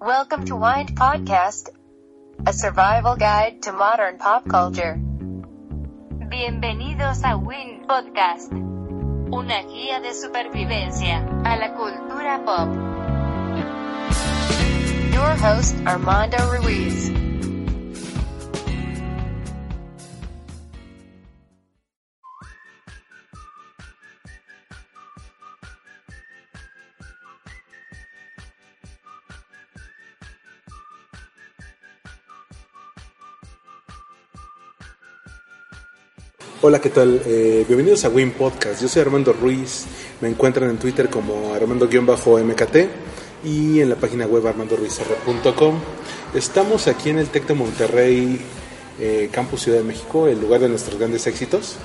Welcome to Wind Podcast, a survival guide to modern pop culture. Bienvenidos a Win Podcast, una guía de supervivencia a la cultura pop. Your host, Armando Ruiz. Hola, ¿qué tal? Eh, bienvenidos a Win Podcast. Yo soy Armando Ruiz. Me encuentran en Twitter como Armando-MKT y en la página web armandoruizr.com. Estamos aquí en el TEC de Monterrey, eh, Campus Ciudad de México, el lugar de nuestros grandes éxitos.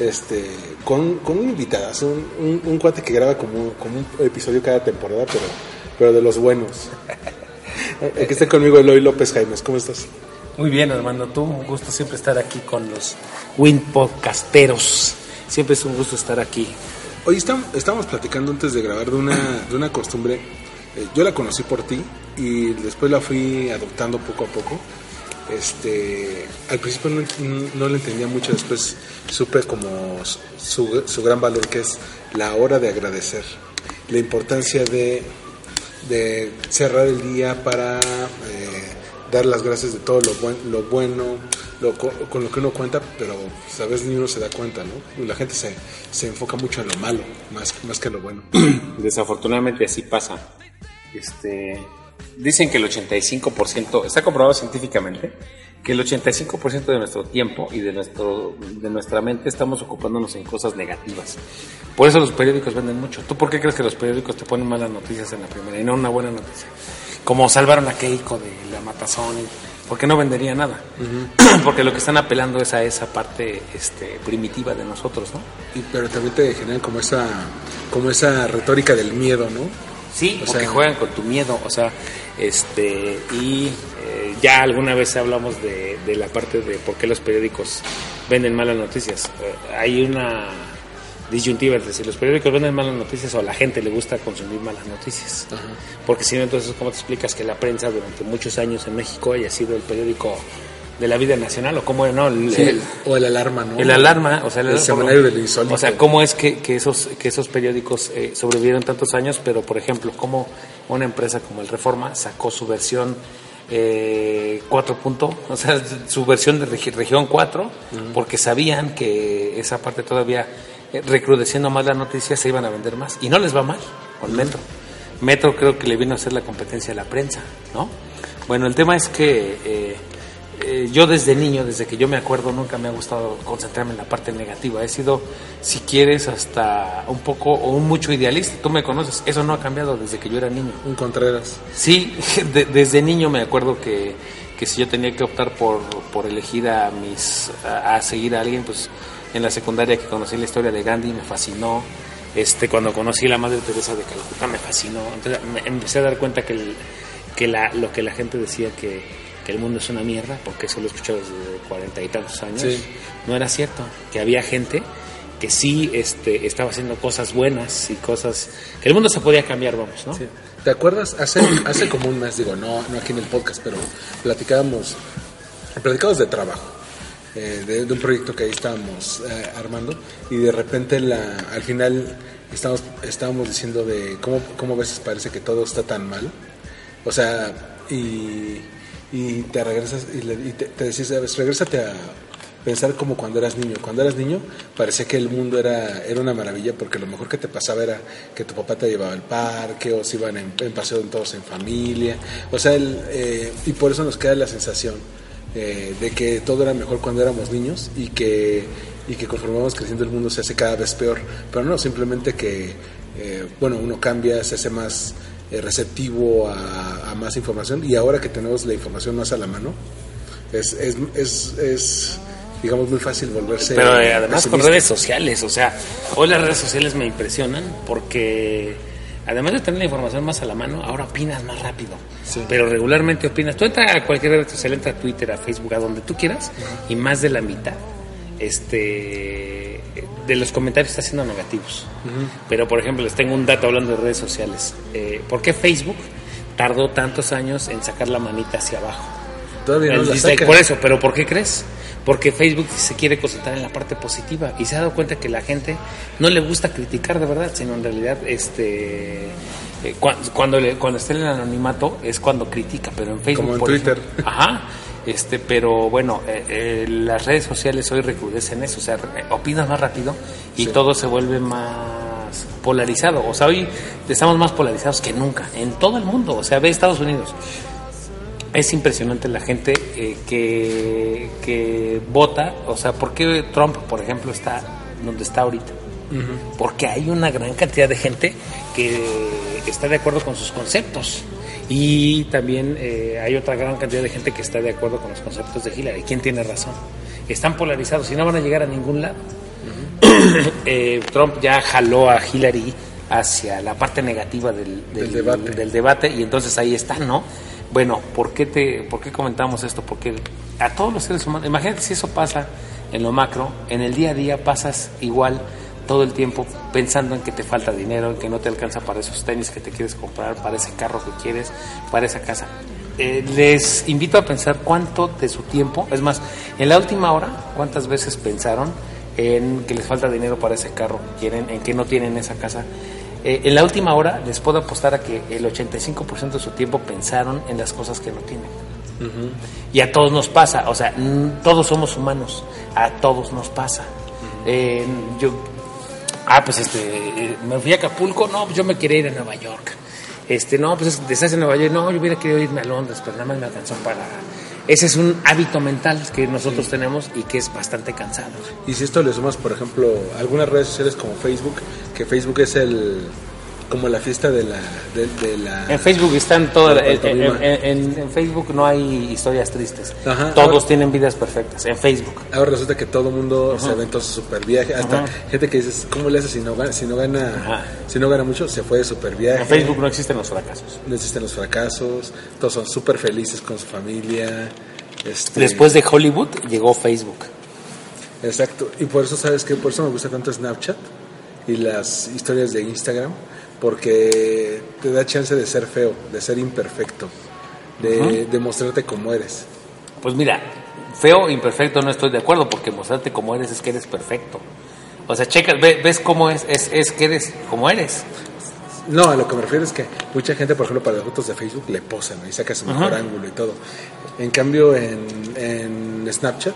Este, con, con un invitado, un, un, un cuate que graba como, como un episodio cada temporada, pero, pero de los buenos. Aquí está conmigo Eloy López Jaimes. ¿Cómo estás? Muy bien, Armando, tú, un gusto siempre estar aquí con los Win Podcasteros. Siempre es un gusto estar aquí. Hoy estamos, estábamos platicando antes de grabar de una, de una costumbre. eh, yo la conocí por ti y después la fui adoptando poco a poco. Este, al principio no, no lo entendía mucho, después supe como su, su gran valor que es la hora de agradecer, la importancia de, de cerrar el día para eh, dar las gracias de todo lo, buen, lo bueno, lo, co- con lo que uno cuenta, pero pues, a veces ni uno se da cuenta, ¿no? Y la gente se, se enfoca mucho en lo malo, más, más que en lo bueno. Desafortunadamente así pasa. Este, dicen que el 85%, está comprobado científicamente, que el 85% de nuestro tiempo y de, nuestro, de nuestra mente estamos ocupándonos en cosas negativas. Por eso los periódicos venden mucho. ¿Tú por qué crees que los periódicos te ponen malas noticias en la primera y no una buena noticia? Como salvaron a Keiko de la matazón, porque no vendería nada. porque lo que están apelando es a esa parte este, primitiva de nosotros, ¿no? Y, pero también te generan como esa, como esa retórica del miedo, ¿no? Sí, O porque sea- juegan con tu miedo, o sea, este, y eh, ya alguna vez hablamos de, de la parte de por qué los periódicos venden malas noticias. Eh, hay una disyuntiva entre si los periódicos venden malas noticias o a la gente le gusta consumir malas noticias. Porque si no, entonces, ¿cómo te explicas que la prensa durante muchos años en México haya sido el periódico de la vida nacional o cómo no? El- Sí, el- o el alarma, ¿no? el alarma, o sea, El alarma- semanario del insólito. O sea, cómo es que, que esos que esos periódicos eh, sobrevivieron tantos años, pero por ejemplo, cómo una empresa como el Reforma sacó su versión eh, 4 punto, o sea, su versión de regi- región 4, porque sabían que esa parte todavía recrudeciendo más las noticias se iban a vender más y no les va mal con Metro. Metro creo que le vino a hacer la competencia a la prensa, ¿no? Bueno, el tema es que eh, eh, yo desde niño, desde que yo me acuerdo, nunca me ha gustado concentrarme en la parte negativa. He sido, si quieres, hasta un poco o un mucho idealista. Tú me conoces, eso no ha cambiado desde que yo era niño. Un Contreras. Sí, de- desde niño me acuerdo que, que si yo tenía que optar por, por elegir a mis a, a seguir a alguien, pues en la secundaria que conocí la historia de Gandhi me fascinó. Este, cuando conocí a la Madre Teresa de Calcuta me fascinó. Entonces me empecé a dar cuenta que, el- que la, lo que la gente decía que, que el mundo es una mierda, porque eso lo he escuchado desde cuarenta y tantos años, Sí. no era cierto. Que había gente que sí este, estaba haciendo cosas buenas y cosas que el mundo se podía cambiar, vamos, ¿no? Sí. ¿Te acuerdas? Hace, hace como un mes, digo, no, no aquí en el podcast, pero platicábamos, platicábamos de trabajo, eh, de, un proyecto que ahí estábamos eh, armando y de repente la, al final estábamos, estábamos diciendo de cómo, cómo a veces parece que todo está tan mal. O sea, y, y te regresas y, le, y te, te decís, regrésate a pensar como cuando eras niño. Cuando eras niño parecía que el mundo era, era una maravilla porque lo mejor que te pasaba era que tu papá te llevaba al parque o se iban en, en paseo todos en familia. O sea, el, eh, y por eso nos queda la sensación eh, de que todo era mejor cuando éramos niños y que, y que conforme vamos creciendo el mundo se hace cada vez peor. Pero no, simplemente que, eh, bueno, uno cambia, se hace más eh, receptivo a, a más información y ahora que tenemos la información más a la mano, es, es, es, es digamos, muy fácil volverse... Pero eh, además con redes sociales, o sea, hoy las redes sociales me impresionan porque además de tener la información más a la mano, ahora opinas más rápido. Sí. Pero regularmente opinas. Tú entra a cualquier red social, entra a Twitter, a Facebook, a donde tú quieras, y más de la mitad este de los comentarios está siendo negativos. Pero, por ejemplo, les tengo un dato hablando de redes sociales. Eh, ¿Por qué Facebook tardó tantos años en sacar la manita hacia abajo. Todavía no la saca. por eso, pero ¿por qué crees? Porque Facebook se quiere concentrar en la parte positiva y se ha dado cuenta que la gente no le gusta criticar de verdad, sino en realidad este eh, cua- cuando le- cuando está en el anonimato es cuando critica, pero en Facebook Como en por Twitter. ejemplo- ajá. Este, pero bueno, eh, eh, las redes sociales hoy recrudecen eso, o sea, opinas más rápido y Sí. todo se vuelve más polarizado. O sea, hoy estamos más polarizados que nunca, en todo el mundo. O sea, ve Estados Unidos. Es impresionante la gente eh, que, que vota. O sea, ¿por qué Trump, por ejemplo, está donde está ahorita? Porque hay una gran cantidad de gente que está de acuerdo con sus conceptos. Y también eh, hay otra gran cantidad de gente que está de acuerdo con los conceptos de Hillary. ¿Quién tiene razón? Están polarizados y no van a llegar a ningún lado. Eh, Trump ya jaló a Hillary hacia la parte negativa del, Del debate. del debate y entonces ahí está, ¿no? Bueno, ¿por qué, te, ¿por qué comentamos esto? Porque a todos los seres humanos, imagínate si eso pasa en lo macro, en el día a día pasas igual todo el tiempo pensando en que te falta dinero, en que no te alcanza para esos tenis que te quieres comprar, para ese carro que quieres, para esa casa. Eh, les invito a pensar cuánto de su tiempo, es más, en la última hora, cuántas veces pensaron en que les falta dinero para ese carro que quieren, en que no tienen esa casa. Eh, en la última hora les puedo apostar a que el 85% de su tiempo pensaron en las cosas que no tienen. Y a todos nos pasa, o sea, todos somos humanos, a todos nos pasa. Eh, yo, ah, pues este, eh, me fui a Acapulco, no, pues yo me quería ir a Nueva York. Este, no, pues es- estás en Nueva York, no, yo hubiera querido irme a Londres, pero nada más me alcanzó para... Ese es un hábito mental que nosotros tenemos y que es bastante cansado. Y si esto le sumas, por ejemplo, algunas redes sociales como Facebook, que Facebook es el como la fiesta de la de, de la En Facebook están todas, en, Facebook no hay historias tristes. Ajá, Todos ahora- tienen vidas perfectas. En Facebook. Ahora resulta que todo el mundo se aventó su super viaje, hasta Ajá. gente que dices, ¿cómo le hace si no gana, si no gana, Ajá. si no gana mucho? Se fue de super viaje. En Facebook no existen los fracasos. no existen los fracasos, todos son súper felices con su familia. Este, Después de Hollywood llegó Facebook. Exacto, y por eso, ¿sabes qué? Por eso me gusta tanto Snapchat y las historias de Instagram, porque te da chance de ser feo, de ser imperfecto, de, de mostrarte como eres. Pues mira, feo, imperfecto, no estoy de acuerdo, porque mostrarte como eres es que eres perfecto. O sea, checas, ve- ves cómo es, es, es que eres como eres. No, a lo que me refiero es que mucha gente, por ejemplo, para las fotos de Facebook le posan y saca su mejor Ajá. ángulo y todo. En cambio, en, en Snapchat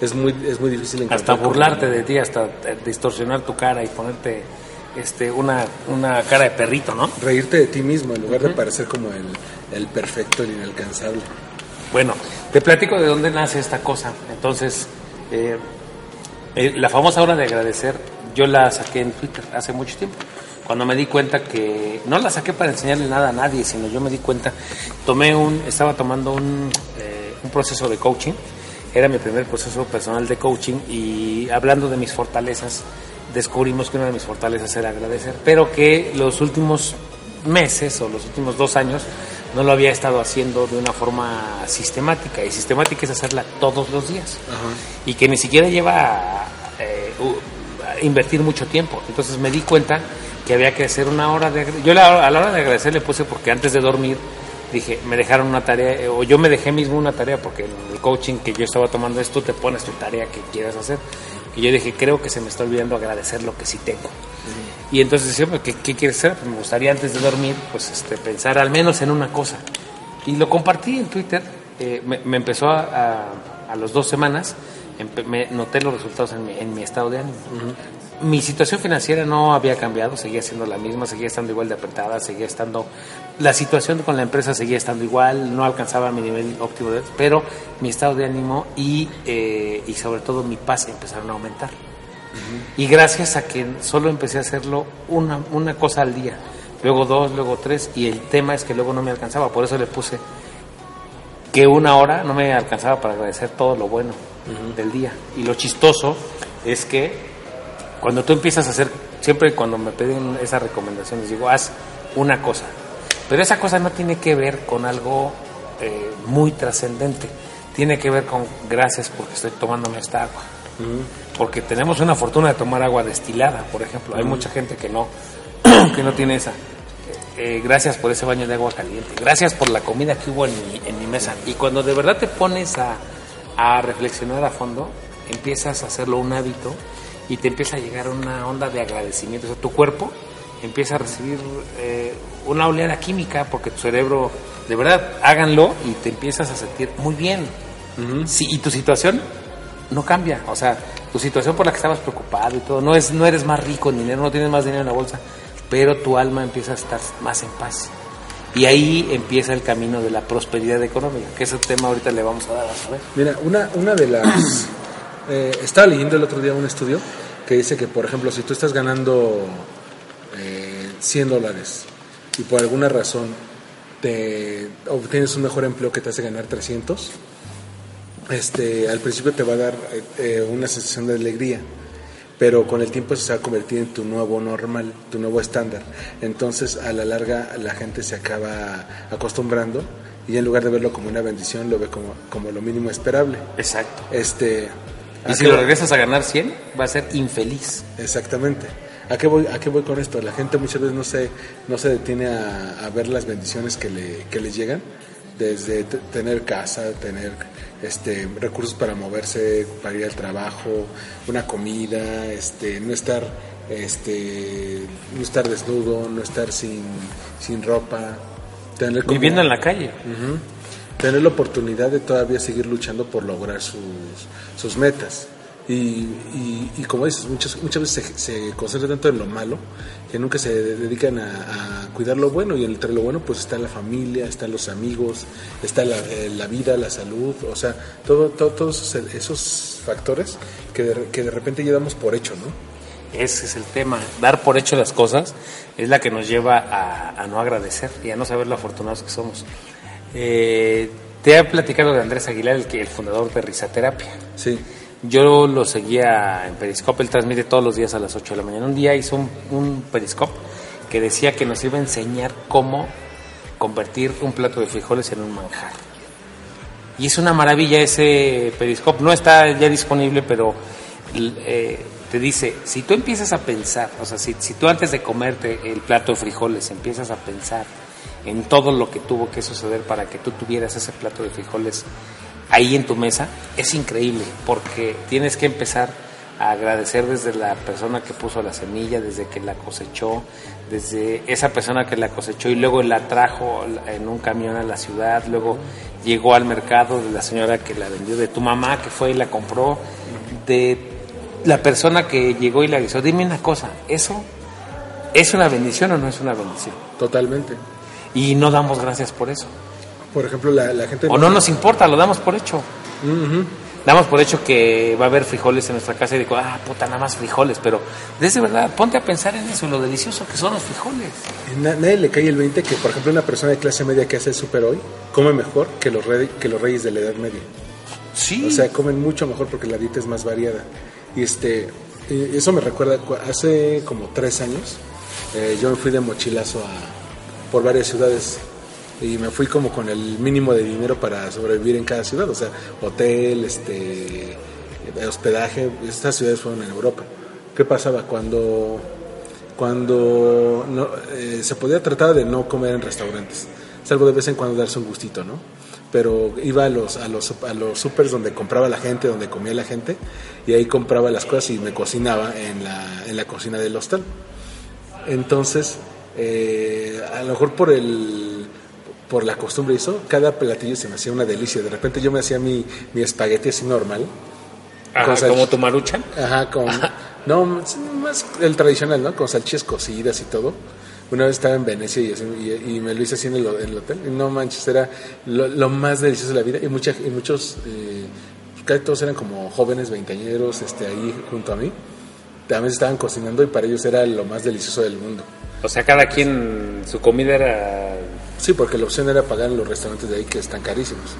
es muy, es muy difícil encontrar. Hasta burlarte de ti, hasta eh, distorsionar tu cara y ponerte este, una, una cara de perrito, ¿no? Reírte de ti mismo en lugar de parecer como el, el perfecto, el inalcanzable. Bueno, te platico de dónde nace esta cosa. Entonces, eh, eh, la famosa hora de agradecer, yo la saqué en Twitter hace mucho tiempo. Cuando me di cuenta que no la saqué para enseñarle nada a nadie, sino yo me di cuenta, tomé un, estaba tomando un, eh, un proceso de coaching, era mi primer proceso personal de coaching y hablando de mis fortalezas, descubrimos que una de mis fortalezas era agradecer, pero que los últimos meses o los últimos dos años no lo había estado haciendo de una forma sistemática y sistemática es hacerla todos los días. Y que ni siquiera lleva eh, a invertir mucho tiempo. Entonces me di cuenta que había que hacer una hora de yo la- a la hora de agradecer le puse porque antes de dormir dije me dejaron una tarea eh, o yo me dejé mismo una tarea porque en el coaching que yo estaba tomando es tú te pones tu tarea que quieras hacer y yo dije creo que se me está olvidando agradecer lo que sí tengo y entonces decía, pues, ¿qué, qué quieres hacer? Pues me gustaría antes de dormir, pues este, pensar al menos en una cosa. Y lo compartí en Twitter, eh, me, me empezó a, a, a las dos semanas, me noté los resultados en mi, en mi estado de ánimo. Mi situación financiera no había cambiado, seguía siendo la misma, seguía estando igual de apretada, seguía estando... La situación con la empresa seguía estando igual, no alcanzaba mi nivel óptimo, de, pero mi estado de ánimo y, eh, y sobre todo mi paz empezaron a aumentar. Y gracias a que solo empecé a hacerlo una, una cosa al día, luego dos, luego tres, y el tema es que luego no me alcanzaba, por eso le puse que una hora no me alcanzaba para agradecer todo lo bueno del día. Y lo chistoso es que cuando tú empiezas a hacer, siempre cuando me piden esa recomendación, les digo, haz una cosa. Pero esa cosa no tiene que ver con algo eh, muy trascendente. Tiene que ver con gracias porque estoy tomándome esta agua. Porque tenemos una fortuna de tomar agua destilada, por ejemplo. Hay mucha gente que no, que no tiene esa. eh, gracias por ese baño de agua caliente, gracias por la comida que hubo en mi, en mi mesa. Y cuando de verdad te pones a, a reflexionar a fondo, empiezas a hacerlo un hábito y te empieza a llegar una onda de agradecimiento. O sea, tu cuerpo empieza a recibir eh, una oleada química porque tu cerebro, de verdad, háganlo y te empiezas a sentir muy bien. Sí, y tu situación no cambia. O sea, tu situación por la que estabas preocupado y todo, no, es, no eres más rico en dinero, no tienes más dinero en la bolsa, pero tu alma empieza a estar más en paz. Y ahí empieza el camino de la prosperidad económica, que ese tema ahorita le vamos a dar a saber. Mira, una, una de las... eh, estaba leyendo el otro día un estudio que dice que, por ejemplo, si tú estás ganando eh, 100 dólares y por alguna razón te obtienes un mejor empleo que te hace ganar 300, este, al principio te va a dar eh, eh, una sensación de alegría, pero con el tiempo se va a convertir en tu nuevo normal, tu nuevo estándar. Entonces, a la larga, la gente se acaba acostumbrando y en lugar de verlo como una bendición, lo ve como, como lo mínimo esperable. Exacto. Este, Y ¿a si lo regresas a ganar 100, va a ser infeliz. Exactamente. ¿A qué voy, a qué voy con esto? La gente muchas veces no se, no se detiene a, a ver las bendiciones que le, que les llegan, desde tener casa, tener este, recursos para moverse, para ir al trabajo, una comida, este, no estar este, no estar desnudo, no estar sin, sin ropa, tener como- Viviendo en la calle. Ujú. Tener la oportunidad de todavía seguir luchando por lograr sus, sus metas. Y, y, y como dices, muchas, muchas veces se, se concentran tanto en lo malo que nunca se dedican a, a cuidar lo bueno. Y entre lo bueno, pues está la familia, están los amigos, está la, eh, la vida, la salud, o sea, todo, todo- todos esos, esos factores que de, que de repente ya damos por hecho, ¿no? Ese es el tema. Dar por hecho las cosas es la que nos lleva a, a no agradecer y a no saber lo afortunados que somos. Eh, te he platicado de Andrés Aguilar, el, que, el fundador de Risaterapia. Sí. Yo lo seguía en Periscope, él transmite todos los días a las 8 de la mañana. Un día hizo un, Periscope que decía que nos iba a enseñar cómo convertir un plato de frijoles en un manjar. Y es una maravilla ese Periscope. No está ya disponible, pero eh, te dice, si tú empiezas a pensar, o sea, si, si tú antes de comerte el plato de frijoles empiezas a pensar en todo lo que tuvo que suceder para que tú tuvieras ese plato de frijoles ahí en tu mesa, es increíble, porque tienes que empezar a agradecer desde la persona que puso la semilla, desde que la cosechó, desde esa persona que la cosechó y luego la trajo en un camión a la ciudad, luego llegó al mercado de la señora que la vendió, de tu mamá que fue y la compró, de la persona que llegó y la avisó. Dime una cosa, ¿eso es una bendición o no es una bendición? Totalmente. Y no damos gracias por eso. Por ejemplo, la, la gente... O no nos importa, lo damos por hecho. Ujú. Damos por hecho que va a haber frijoles en nuestra casa y digo, ah, puta, nada más frijoles. Pero desde verdad, ponte a pensar en eso, en lo delicioso que son los frijoles. Na- nadie le cae el 20 que, por ejemplo, una persona de clase media que hace el súper hoy come mejor que los, re- que los reyes de la Edad Media. Sí. O sea, comen mucho mejor porque la dieta es más variada. Y este, eso me recuerda, cu- hace como tres años, eh, yo me fui de mochilazo a, por varias ciudades y me fui como con el mínimo de dinero para sobrevivir en cada ciudad, o sea, hotel, este, eh, hospedaje, estas ciudades fueron en Europa. ¿Qué pasaba cuando cuando eh, se podía tratar de no comer en restaurantes, salvo de vez en cuando darse un gustito, ¿no? Pero iba a los a los a los supers donde compraba la gente, donde comía la gente y ahí compraba las cosas y me cocinaba en la en la cocina del hostal. Entonces, eh, a lo mejor por el por la costumbre hizo, cada platillo se me hacía una delicia. De repente yo me hacía mi, mi espagueti así normal. Ajá, con como tu maruchan. Ajá, con. No, más más el tradicional, ¿no? Con salchichas cocidas y todo. Una vez estaba en Venecia y, así- y- y me lo hice así en el, en el hotel. Y no manches, era lo, lo más delicioso de la vida. Y, mucha, y muchos, eh, casi todos eran como jóvenes veinteañeros este, ahí junto a mí. También estaban cocinando y para ellos era lo más delicioso del mundo. O sea, cada quien, su comida era... Sí, porque la opción era pagar en los restaurantes de ahí que están carísimos.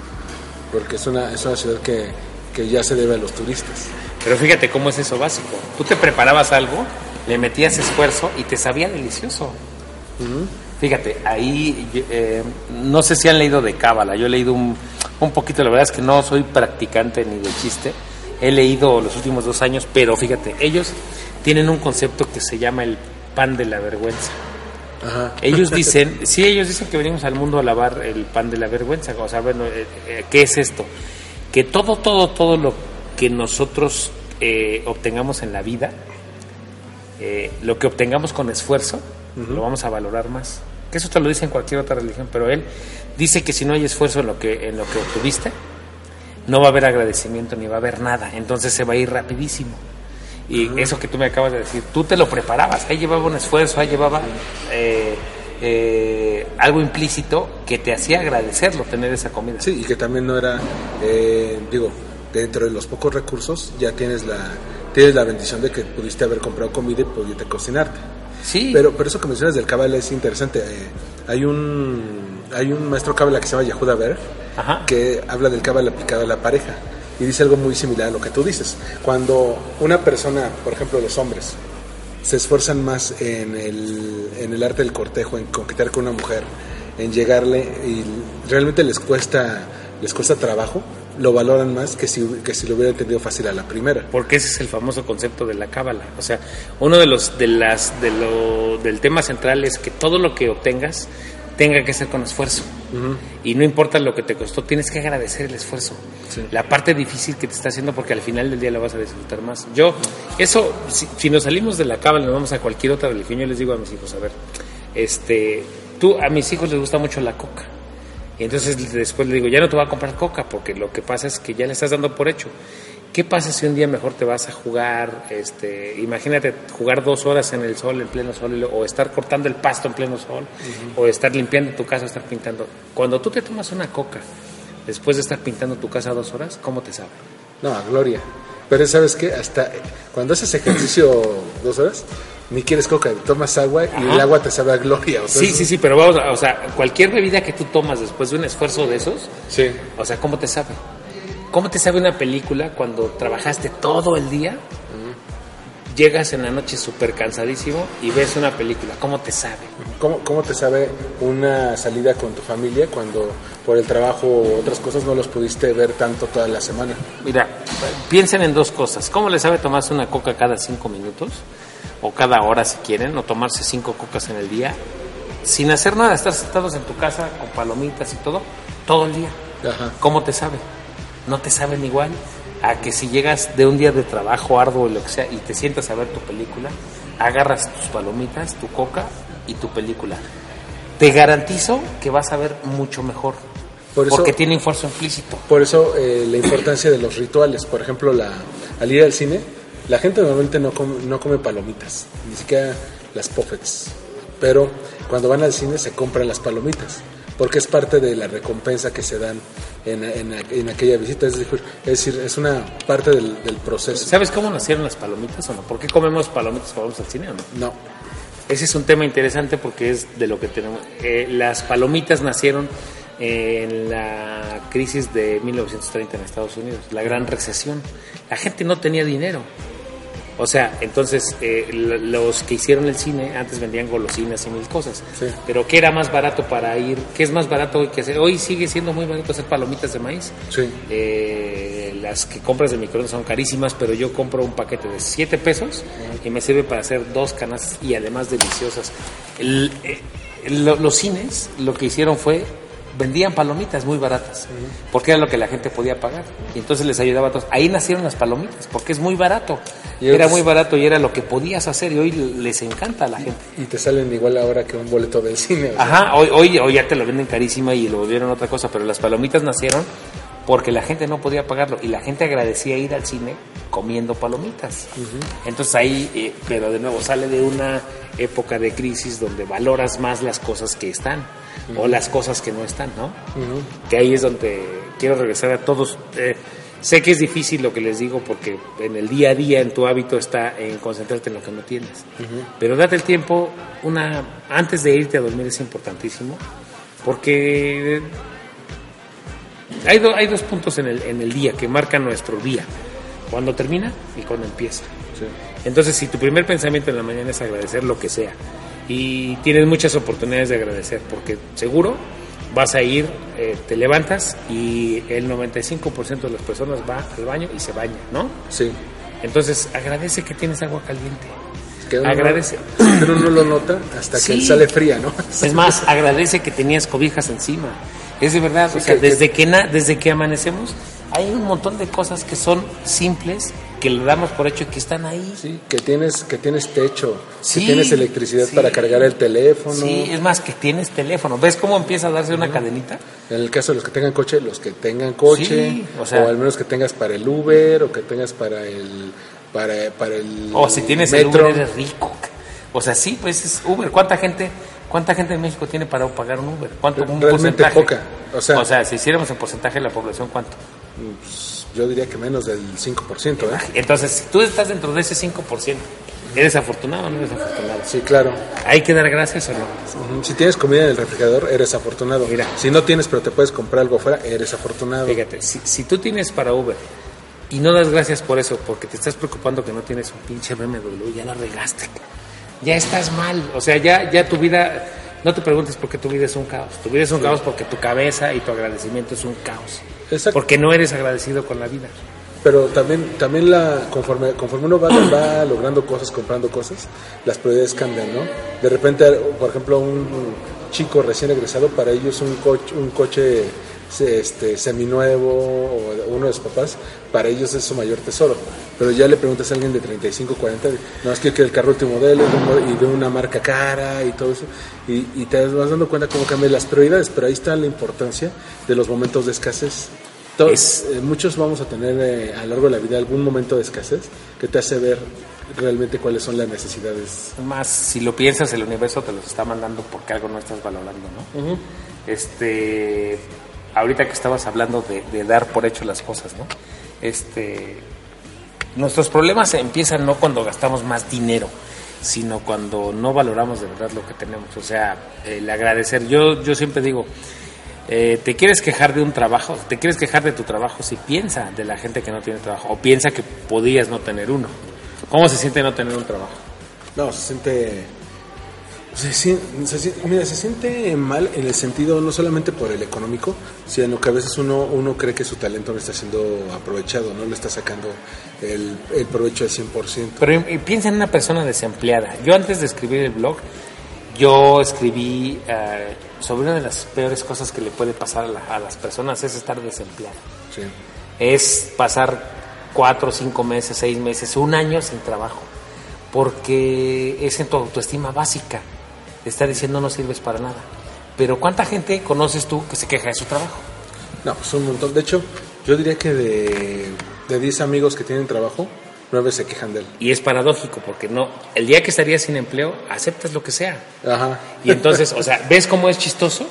Porque es una, es una ciudad que, que ya se debe a los turistas. Pero fíjate cómo es eso básico. Tú te preparabas algo, le metías esfuerzo y te sabía delicioso. Fíjate, ahí eh, no sé si han leído de Cábala, yo he leído un, un poquito, la verdad es que no soy practicante ni de chiste, he leído los últimos dos años, pero fíjate, ellos tienen un concepto que se llama el pan de la vergüenza. Ajá. Ellos dicen, sí, ellos dicen que venimos al mundo a lavar el pan de la vergüenza. O sea, bueno, eh, eh, ¿qué es esto? Que todo, todo, todo lo que nosotros eh, obtengamos en la vida, eh, lo que obtengamos con esfuerzo, lo vamos a valorar más. Que eso te lo dice en cualquier otra religión, pero él dice que si no hay esfuerzo en lo que, en lo que obtuviste, no va a haber agradecimiento ni va a haber nada. Entonces se va a ir rapidísimo. Y eso que tú me acabas de decir, tú te lo preparabas, ahí llevaba un esfuerzo, ahí llevaba eh, eh, algo implícito que te hacía agradecerlo, tener esa comida. Sí, y que también no era, eh, digo, dentro de los pocos recursos ya tienes la, tienes la bendición de que pudiste haber comprado comida y pudiste cocinarte. Sí. Pero, pero eso que mencionas del cábala es interesante. Eh, hay un hay un maestro cábala que se llama Yehuda Berg Ajá. que habla del cábala aplicado a la pareja y dice algo muy similar a lo que tú dices. Cuando una persona, por ejemplo los hombres, se esfuerzan más en el, en el arte del cortejo, en conquistar con una mujer, en llegarle y realmente les cuesta les cuesta trabajo, lo valoran más que si, que si lo hubieran entendido fácil a la primera. porque ese es el famoso concepto de la cábala. O sea, uno de los de las de lo, del tema central es que todo lo que obtengas tenga que ser con esfuerzo. Y no importa lo que te costó, tienes que agradecer el esfuerzo. Sí. La parte difícil que te está haciendo porque al final del día lo vas a disfrutar más. Yo, eso, si, si nos salimos de la cábala y nos vamos a cualquier otra religión, yo les digo a mis hijos, a ver, este, tú, a mis hijos les gusta mucho la coca. Y entonces después le digo, ya no te voy a comprar coca porque lo que pasa es que ya le estás dando por hecho. ¿Qué pasa si un día mejor te vas a jugar, este, imagínate jugar dos horas en el sol, en pleno sol, o estar cortando el pasto en pleno sol, o estar limpiando tu casa, o estar pintando? Cuando tú te tomas una coca, después de estar pintando tu casa dos horas, ¿cómo te sabe? No, a gloria. Pero sabes qué, hasta cuando haces ejercicio dos horas, ni quieres coca, tomas agua y Ajá. el agua te sabe a gloria. o sea, Sí, sí, sí, pero vamos, a- o sea, cualquier bebida que tú tomas después de un esfuerzo de esos, Sí. o sea, ¿cómo te sabe? ¿Cómo te sabe una película cuando trabajaste todo el día? Llegas en la noche súper cansadísimo y ves una película, ¿cómo te sabe? ¿Cómo, ¿Cómo te sabe una salida con tu familia cuando por el trabajo o otras cosas no los pudiste ver tanto toda la semana? Mira, piensen en dos cosas. ¿Cómo les sabe tomarse una coca cada cinco minutos? O cada hora si quieren, o tomarse cinco cocas en el día, sin hacer nada, estar sentados en tu casa con palomitas y todo, todo el día. Ajá. ¿Cómo te sabe? No te saben igual a que si llegas de un día de trabajo arduo o lo que sea y te sientas a ver tu película, agarras tus palomitas, tu coca y tu película. Te garantizo que vas a ver mucho mejor. Por eso- porque tiene esfuerzo implícito. Por eso eh, la importancia de los rituales. Por ejemplo, la, al ir al cine, la gente normalmente no come, no come palomitas, ni siquiera las puffets. Pero cuando van al cine se compran las palomitas, porque es parte de la recompensa que se dan en, en, en aquella visita. Es decir, es, decir, es una parte del, del proceso. ¿Sabes cómo nacieron las palomitas o no? ¿Por qué comemos palomitas cuando vamos al cine o no? No. Ese es un tema interesante porque es de lo que tenemos. Eh, las palomitas nacieron en la crisis de 1930 en Estados Unidos, la gran recesión. La gente no tenía dinero. O sea, entonces eh, los que hicieron el cine antes vendían golosinas y mil cosas. Sí. Pero ¿qué era más barato para ir? ¿Qué es más barato hoy que hacer? Hoy sigue siendo muy barato hacer palomitas de maíz. Sí. Eh, las que compras de microondas son carísimas, pero yo compro un paquete de 7 pesos y me sirve para hacer dos canastas y además deliciosas. El- eh, lo- los cines lo que hicieron fue vendían palomitas muy baratas, porque era lo que la gente podía pagar. Y entonces les ayudaba a todos. Ahí nacieron las palomitas, porque es muy barato. Y era muy barato y era lo que podías hacer y hoy les encanta a la gente. Y te salen igual ahora que un boleto del cine. o sea, Ajá, hoy, hoy, hoy ya te lo venden carísima y lo volvieron otra cosa, pero las palomitas nacieron porque la gente no podía pagarlo y la gente agradecía ir al cine comiendo palomitas. Entonces ahí, eh, pero de nuevo, sale de una época de crisis donde valoras más las cosas que están o las cosas que no están, ¿no? Que ahí es donde quiero regresar a todos. eh, sé que es difícil lo que les digo porque en el día a día, en tu hábito está en concentrarte en lo que no tienes. Pero date el tiempo, una antes de irte a dormir es importantísimo porque hay, do- hay dos puntos en el, en el día que marcan nuestro día, cuando termina y cuando empieza. sí. Entonces, si tu primer pensamiento en la mañana es agradecer lo que sea, y tienes muchas oportunidades de agradecer, porque seguro vas a ir, eh, te levantas y el 95% de las personas va al baño y se baña, ¿no? Sí. Entonces, agradece que tienes agua caliente. que uno, Agradece. pero uno lo nota hasta que sale fría, ¿no? Es más, agradece que tenías cobijas encima. Es de verdad, o sea, que- desde que, na- desde que amanecemos, hay un montón de cosas que son simples, que le damos por hecho y que están ahí. Sí, que tienes, que tienes techo, Sí, que tienes electricidad sí. para cargar el teléfono. Sí, es más, que tienes teléfono. ¿Ves cómo empieza a darse una cadenita? En el caso de los que tengan coche, los que tengan coche, Sí, o o, sea- al menos que tengas para el Uber, o que tengas para el para, para el O si tienes el metro. Uber, eres rico. O sea, sí, pues es Uber. ¿Cuánta gente, cuánta gente en México tiene para pagar un Uber? ¿Cuánto? Un Realmente porcentaje? poca. O sea- si hiciéramos en porcentaje de la población, ¿cuánto? Pues, yo diría que menos del 5%, ¿eh? Entonces, si tú estás dentro de ese 5%, ¿eres afortunado o no eres afortunado? Sí, claro. ¿Hay que dar gracias o no? Si tienes comida en el refrigerador, eres afortunado. Mira. Si no tienes, pero te puedes comprar algo afuera, eres afortunado. Fíjate, si, si tú tienes para Uber y no das gracias por eso, porque te estás preocupando que no tienes un pinche BMW, ya la regaste. Ya estás mal. O sea, ya, ya tu vida, no te preguntes por qué tu vida es un caos. Tu vida es un caos porque tu cabeza y tu agradecimiento es un caos. Exacto. Porque no eres agradecido con la vida. Pero también, también la, conforme, conforme uno va, va logrando cosas, comprando cosas, las prioridades cambian, ¿no? De repente, por ejemplo, un chico recién egresado, para ellos un coche, un coche este, seminuevo o uno de sus papás, para ellos es su mayor tesoro. Pero ya le preguntas a alguien de 35, 40, no, es que el carro último modelo y de una marca cara y todo eso, y, y te vas dando cuenta cómo cambian las prioridades, pero ahí está la importancia de los momentos de escasez. To- Es- eh, muchos vamos a tener eh, a lo largo de la vida algún momento de escasez que te hace ver realmente cuáles son las necesidades. Más, si lo piensas, el universo te los está mandando porque algo no estás valorando, ¿no? Este, ahorita que estabas hablando de, dar por hecho las cosas, ¿no? Este, nuestros problemas empiezan no cuando gastamos más dinero, sino cuando no valoramos de verdad lo que tenemos. O sea, el agradecer. Yo, yo siempre digo, eh, te quieres quejar de un trabajo, te quieres quejar de tu trabajo, si piensa de la gente que no tiene trabajo, o piensa que podías no tener uno. ¿Cómo se siente no tener un trabajo? No, se siente... Se, se mira, se siente mal en el sentido no solamente por el económico, sino que a veces uno, uno cree que su talento no está siendo aprovechado, no le está sacando el, el provecho al 100%. Pero y- piensa en una persona desempleada. Yo antes de escribir el blog, yo escribí eh, sobre una de las peores cosas que le puede pasar a, la- a las personas es estar desempleado. Sí. Es pasar cuatro, cinco meses, seis meses, un año sin trabajo. Porque es en tu autoestima básica. Está diciendo no sirves para nada. Pero ¿cuánta gente conoces tú que se queja de su trabajo? No, pues un montón. De hecho, yo diría que de, de 10 amigos que tienen trabajo, 9 se quejan de él. Y es paradójico porque no, el día que estarías sin empleo, aceptas lo que sea. Ajá. Y entonces, o sea, ¿ves cómo es chistoso?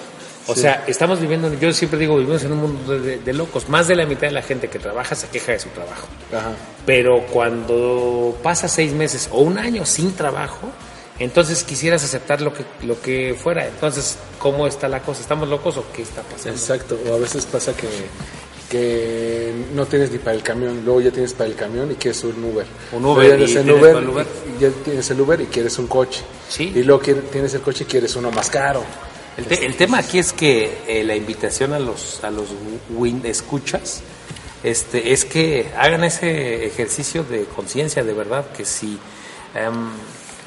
O sea, estamos viviendo, yo siempre digo, vivimos en un mundo de, de locos. Más de la mitad de la gente que trabaja se queja de su trabajo. Ajá. Pero cuando pasa seis meses o un año sin trabajo, entonces quisieras aceptar lo que, lo que fuera. Entonces, ¿cómo está la cosa? ¿Estamos locos o qué está pasando? Exacto. O a veces pasa que, que no tienes ni para el camión, luego ya tienes para el camión y quieres un Uber. Un Uber, y tienes el tienes Uber, para el Uber. y ya tienes el Uber y quieres un coche. Sí. Y luego tienes el coche y quieres uno más caro. El, te- el tema aquí es que eh, la invitación a los, a los win escuchas este, es que hagan ese ejercicio de conciencia de verdad, que si, em,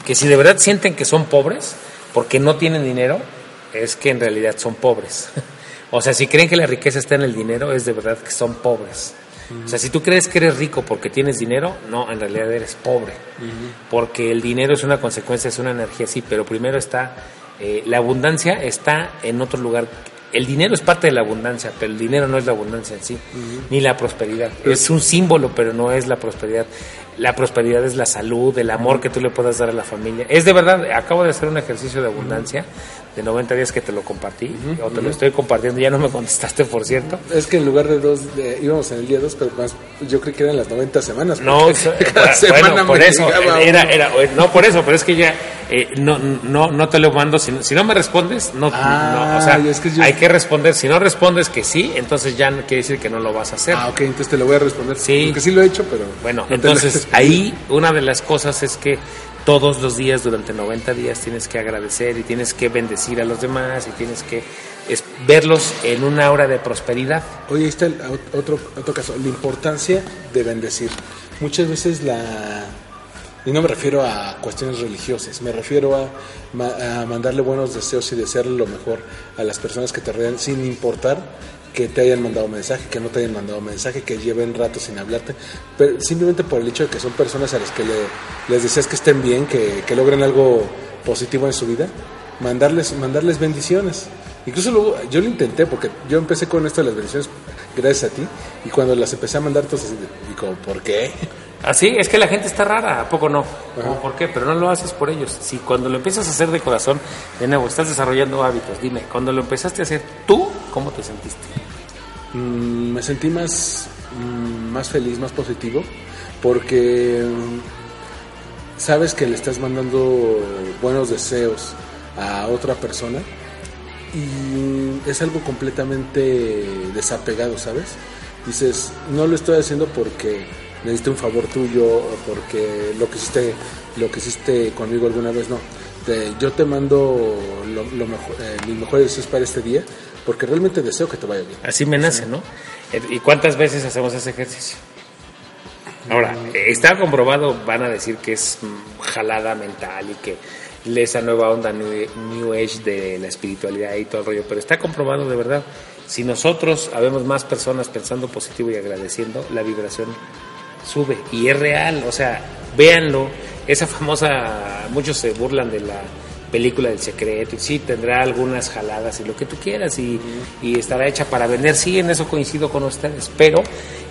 que si de verdad sienten que son pobres porque no tienen dinero, es que en realidad son pobres. o sea, si creen que la riqueza está en el dinero, es de verdad que son pobres. O sea, si tú crees que eres rico porque tienes dinero, no, en realidad eres pobre. Porque el dinero es una consecuencia, es una energía, sí, pero primero está, eh, la abundancia está en otro lugar. El dinero es parte de la abundancia, pero el dinero no es la abundancia en sí, ni la prosperidad. Es un símbolo, pero no es la prosperidad. La prosperidad es la salud, el amor que tú le puedas dar a la familia. Es de verdad, acabo de hacer un ejercicio de abundancia de 90 días que te lo compartí, o te lo estoy compartiendo, ya no me contestaste, por cierto. Es que en lugar de dos, de- íbamos en el día dos, pero más, yo creí que eran las 90 semanas. No, cada bueno, por me eso, era, era, no por eso, pero es que ya eh, no, no, no te lo mando, si no, si no me respondes, no, Ah, no, o sea, es que yo- hay que responder, si no respondes que sí, entonces ya no quiere decir que no lo vas a hacer. Ah, ok, entonces te lo voy a responder. Sí. Porque sí lo he hecho, pero. Bueno, no lo- ahí una de las cosas es que todos los días durante 90 días tienes que agradecer y tienes que bendecir a los demás y tienes que verlos en una hora de prosperidad. Oye, ahí está el ot- otro, otro caso, la importancia de bendecir. Muchas veces la, Y no me refiero a cuestiones religiosas, me refiero a, a mandarle buenos deseos y desearle lo mejor a las personas que te rodean, sin importar que te hayan mandado mensaje, que no te hayan mandado mensaje, que lleven rato sin hablarte, pero simplemente por el hecho de que son personas a las que le- les deseas que estén bien, que, que logren algo positivo en su vida, mandarles, mandarles bendiciones. Incluso luego, yo lo intenté, porque yo empecé con esto de las bendiciones gracias a ti, y cuando las empecé a mandar, entonces digo, ¿por qué? Así, es que la gente está rara, ¿a poco no? ¿Cómo ¿Por qué? Pero no lo haces por ellos. Si cuando lo empiezas a hacer de corazón, de nuevo, estás desarrollando hábitos, dime, cuando lo empezaste a hacer tú, ¿cómo te sentiste? Mm, me sentí más, mm, más feliz, más positivo, porque mm, sabes que le estás mandando buenos deseos a otra persona y es algo completamente desapegado, ¿sabes? Dices, no lo estoy haciendo porque necesito un favor tuyo o porque lo que hiciste, lo que hiciste conmigo alguna vez, no. Te- yo te mando lo, lo mejor, eh, mis mejores deseos para este día porque realmente deseo que te vaya bien. Así me nace, ¿no? ¿Y cuántas veces hacemos ese ejercicio? Ahora, eh, está comprobado, van a decir que es mm, jalada mental y que esa nueva onda new, new Age de la espiritualidad y todo el rollo, pero está comprobado de verdad. Si nosotros habemos más personas pensando positivo y agradeciendo, la vibración sube y es real, o sea, véanlo, esa famosa, muchos se burlan de la película del secreto, y sí, tendrá algunas jaladas y lo que tú quieras y, y estará hecha para vender, sí, en eso coincido con ustedes, pero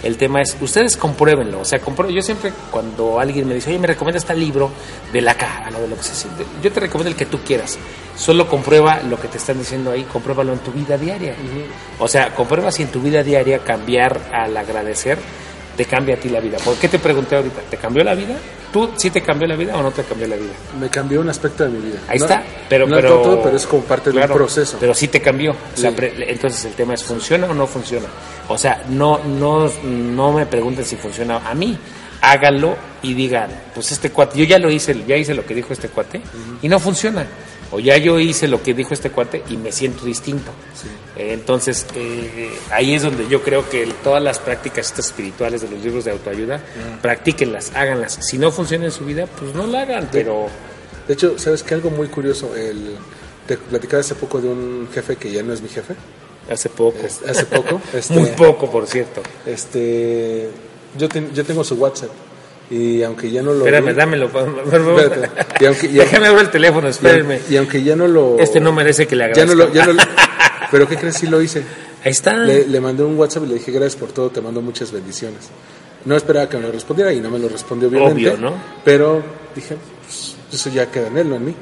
el tema es, ustedes compruébenlo, o sea, comprueben, yo siempre cuando alguien me dice, oye, me recomiendas tal libro de la cara, ¿no? de lo que se siente, yo te recomiendo el que tú quieras, solo comprueba lo que te están diciendo ahí, compruébalo en tu vida diaria, o sea, comprueba si en tu vida diaria cambiar al agradecer te cambia a ti la vida. ¿Por qué te pregunté ahorita? ¿Te cambió la vida? ¿Tú sí te cambió la vida o no te cambió la vida? Me cambió un aspecto de mi vida. Ahí No- está, pero no pero todo, pero es como parte de claro, un proceso. Pero sí te cambió. La Sí. pre- entonces el tema es funciona o no funciona. O sea, no no no me pregunten si funciona a mí. Hágalo y digan, pues este cuate, yo ya lo hice, ya hice lo que dijo este cuate y no funciona. O ya yo hice lo que dijo este cuate y me siento distinto. Entonces, eh, ahí es donde yo creo que todas las prácticas estas espirituales de los libros de autoayuda, practíquenlas, háganlas. Si no funciona en su vida, pues no la hagan, pero De hecho, ¿sabes qué? Algo muy curioso. El, te platicaba hace poco de un jefe que ya no es mi jefe. hace poco. Es- hace poco. este, Muy poco, por cierto. Este, yo, ten- yo tengo su WhatsApp. Y aunque ya no lo. Espérame, vi- dámelo. por favor. Espérate. Y aunque- y- Déjame ver el teléfono, espérenme. y aunque ya no lo. Este no merece que le Ya no lo. Ya no pero ¿qué crees? Sí lo hice. Ahí está. Le, le mandé un WhatsApp y le dije gracias por todo, te mando muchas bendiciones. No esperaba que me lo respondiera y no me lo respondió obviamente. Obvio, ¿no? Pero dije, pues, eso ya queda en él, no en mí.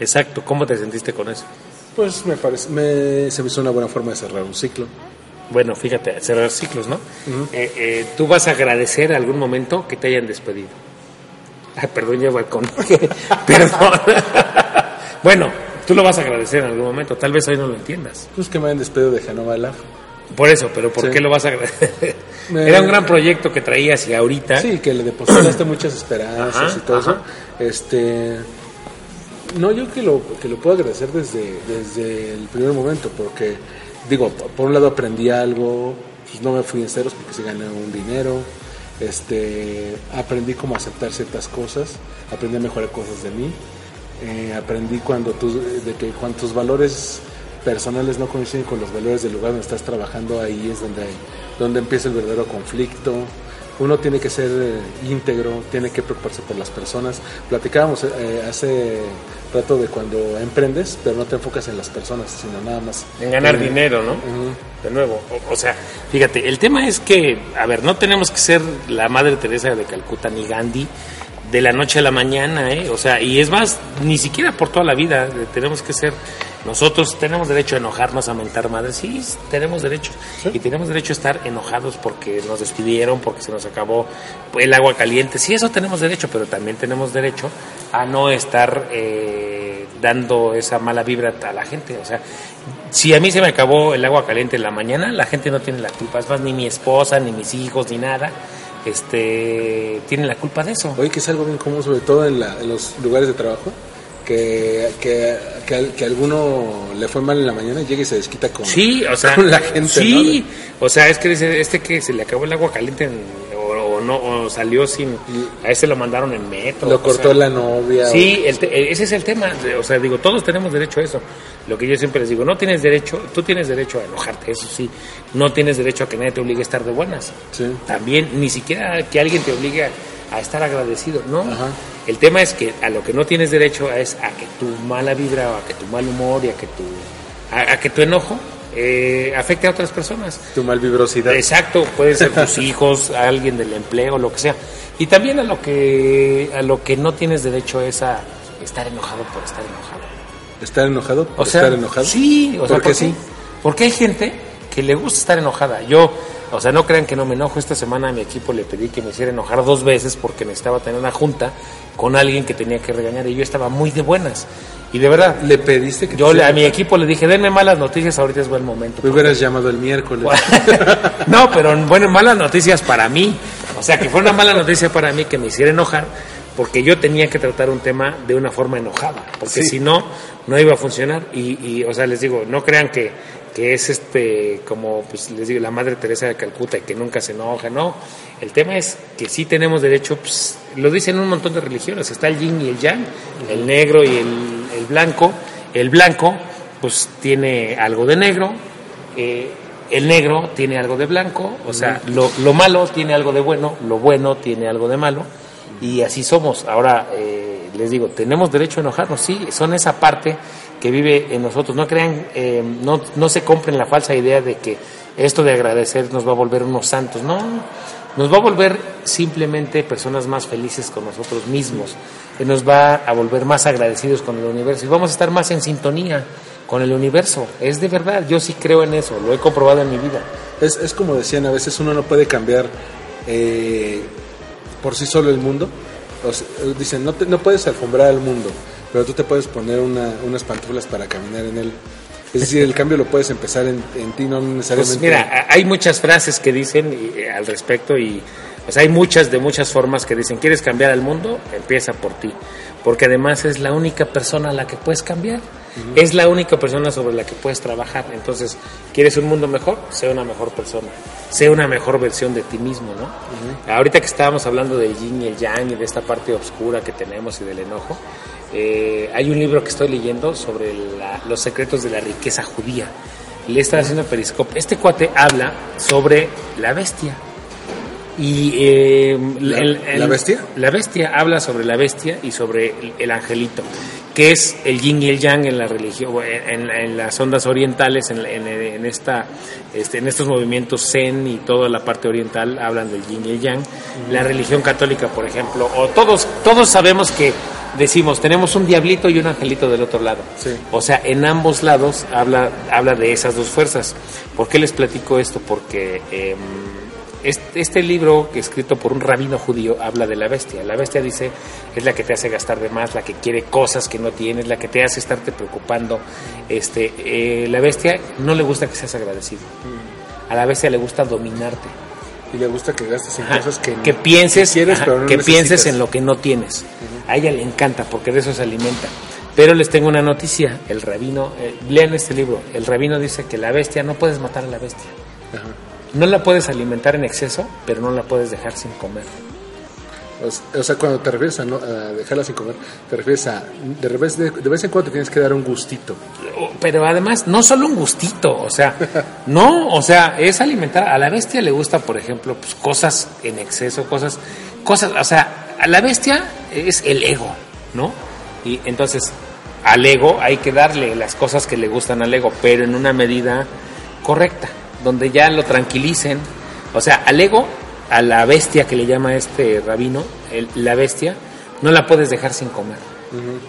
Exacto. ¿Cómo te sentiste con eso? Pues me parece, me, se me hizo una buena forma de cerrar un ciclo. Bueno, fíjate, cerrar ciclos, ¿no? Eh, eh, Tú vas a agradecer algún momento que te hayan despedido. Ay, perdón, ya balcón. perdón. bueno, tú lo vas a agradecer en algún momento. Tal vez hoy no lo entiendas. Pues que me hayan despedido de Genova Lab. Por eso, pero ¿por Sí. qué lo vas a agradecer? Me- Era un gran proyecto que traías y ahorita... Sí, que le depositaste muchas esperanzas Ajá, y todo ajá. eso. Este, no, yo que lo, que lo puedo agradecer desde, desde el primer momento, porque, digo, por un lado aprendí algo, pues no me fui en ceros porque sí gané un dinero, este, aprendí cómo aceptar ciertas cosas, aprendí a mejorar cosas de mí, eh, aprendí cuando tus, de que cuando tus valores personales no coinciden con los valores del lugar donde estás trabajando, ahí es donde, donde empieza el verdadero conflicto. Uno tiene que ser eh, íntegro, tiene que preocuparse por las personas. Platicábamos eh, hace rato de cuando emprendes, pero no te enfocas en las personas, sino nada más En ganar Eh, dinero, ¿no? De nuevo, o, o sea, fíjate, el tema es que, a ver, no tenemos que ser la Madre Teresa de Calcuta ni Gandhi de la noche a la mañana, ¿eh? O sea, y es más, ni siquiera por toda la vida, eh, tenemos que ser, nosotros tenemos derecho a enojarnos, a mentar madres, sí, tenemos derecho, y tenemos derecho a estar enojados porque nos despidieron, porque se nos acabó el agua caliente, sí, eso tenemos derecho, pero también tenemos derecho a no estar eh, dando esa mala vibra a la gente, o sea, si a mí se me acabó el agua caliente en la mañana, la gente no tiene la culpa, es más, ni mi esposa, ni mis hijos, ni nada, este, tienen la culpa de eso. Oye, que es algo bien común, sobre todo en, la- en los lugares de trabajo, que, que, que, que alguno le fue mal en la mañana y llega y se desquita con, Sí, o sea, con la gente. sí, o sea, es que dice, este que se le acabó el agua caliente en- o, no o salió sin a ese lo mandaron en metro Lo cortó sea, la novia. o- Sí, el te- ese es el tema. O sea, digo, todos tenemos derecho a eso. Lo que yo siempre les digo, no tienes derecho, tú tienes derecho a enojarte, eso sí. No tienes derecho a que nadie te obligue a estar de buenas. Sí. También, ni siquiera que alguien te obligue a, a estar agradecido, ¿no? Ajá. El tema es que a lo que no tienes derecho es a que tu mala vibra, o a que tu mal humor y a que tu, a, a que tu enojo eh, afecte a otras personas. Tu malvibrosidad. Exacto, pueden ser tus hijos, a alguien del empleo, lo que sea. Y también a lo que a lo que no tienes derecho es a estar enojado por estar enojado. ¿Estar enojado? O sea, ¿Estar enojado? Sí, o sea, ¿Por qué sí? Porque hay gente que le gusta estar enojada. Yo, o sea, no crean que no me enojo. Esta semana a mi equipo le pedí que me hiciera enojar dos veces porque necesitaba tener una junta con alguien que tenía que regañar y yo estaba muy de buenas. Y de verdad, ¿Le pediste que yo le- a mi equipo le dije, denme malas noticias, ahorita es buen momento. Me hubieras llamado el miércoles. no, pero bueno, malas noticias para mí. O sea, que fue una mala noticia para mí que me hiciera enojar, porque yo tenía que tratar un tema de una forma enojada, porque Sí. si no, no iba a funcionar. Y, y, o sea, les digo, no crean que, que es este, como pues, les digo, la Madre Teresa de Calcuta y que nunca se enoja, no. El tema es que sí tenemos derecho, pues, lo dicen un montón de religiones, está el yin y el yang, el negro y el, el blanco. El blanco, pues, tiene algo de negro, eh, el negro tiene algo de blanco, o sea, lo, lo malo tiene algo de bueno, lo bueno tiene algo de malo, y así somos. Ahora, eh, les digo, tenemos derecho a enojarnos, sí, son esa parte que vive en nosotros. No crean, eh, no, no se compren la falsa idea de que esto de agradecer nos va a volver unos santos, no, nos va a volver simplemente personas más felices con nosotros mismos, nos va a volver más agradecidos con el universo y vamos a estar más en sintonía con el universo. Es de verdad, yo sí creo en eso, lo he comprobado en mi vida. Es, es como decían, a veces uno no puede cambiar eh, por sí solo el mundo. Dicen, no, te- no puedes alfombrar al mundo, pero tú te puedes poner una- unas pantuflas para caminar en él. Es decir, el cambio lo puedes empezar en, en ti, no necesariamente. Pues mira, hay muchas frases que dicen y, eh, al respecto y pues hay muchas de muchas formas que dicen, ¿quieres cambiar al mundo? Empieza por ti. Porque además es la única persona a la que puedes cambiar. Es la única persona sobre la que puedes trabajar. Entonces, ¿quieres un mundo mejor? Sé una mejor persona. Sé una mejor versión de ti mismo, ¿no? Ahorita que estábamos hablando del yin y el yang y de esta parte oscura que tenemos y del enojo, eh, hay un libro que estoy leyendo sobre la- los secretos de la riqueza judía. Le está haciendo periscope. Este cuate habla sobre la bestia. Y eh, ¿La- la bestia? La bestia habla sobre la bestia y sobre el, el angelito, que es el yin y el yang en la religión, en, en las ondas orientales, en, en- en esta, este, en estos movimientos zen y toda la parte oriental hablan del yin y el yang. La religión católica, por ejemplo, o todos, todos sabemos que decimos tenemos un diablito y un angelito del otro lado. Sí. O sea, en ambos lados habla, habla de esas dos fuerzas. ¿Por qué les platico esto? Porque em, este, este libro, que escrito por un rabino judío, habla de la bestia. La bestia dice, es la que te hace gastar de más, la que quiere cosas que no tienes, la que te hace estarte preocupando. Este, eh, la bestia no le gusta que seas agradecido. A la bestia le gusta dominarte. Y le gusta que gastes en Ajá, cosas que, que pienses, quieres, ajá, pero no que pienses en lo que no tienes. A ella le encanta porque de eso se alimenta. Pero les tengo una noticia, el rabino, eh, lean este libro, el rabino dice que la bestia, no puedes matar a la bestia. Ajá. No la puedes alimentar en exceso, pero no la puedes dejar sin comer. O sea, cuando te refieres a, no- a dejarla sin comer, te refieres a. De vez, de, de vez en cuando te tienes que dar un gustito. Pero además, no solo un gustito, o sea, no, o sea, es alimentar. A la bestia le gusta, por ejemplo, pues, cosas en exceso, cosas, cosas, o sea, la bestia es el ego, ¿no? Y entonces, al ego hay que darle las cosas que le gustan al ego, pero en una medida correcta, donde ya lo tranquilicen. O sea, al ego, a la bestia que le llama este rabino, el- la bestia, no la puedes dejar sin comer.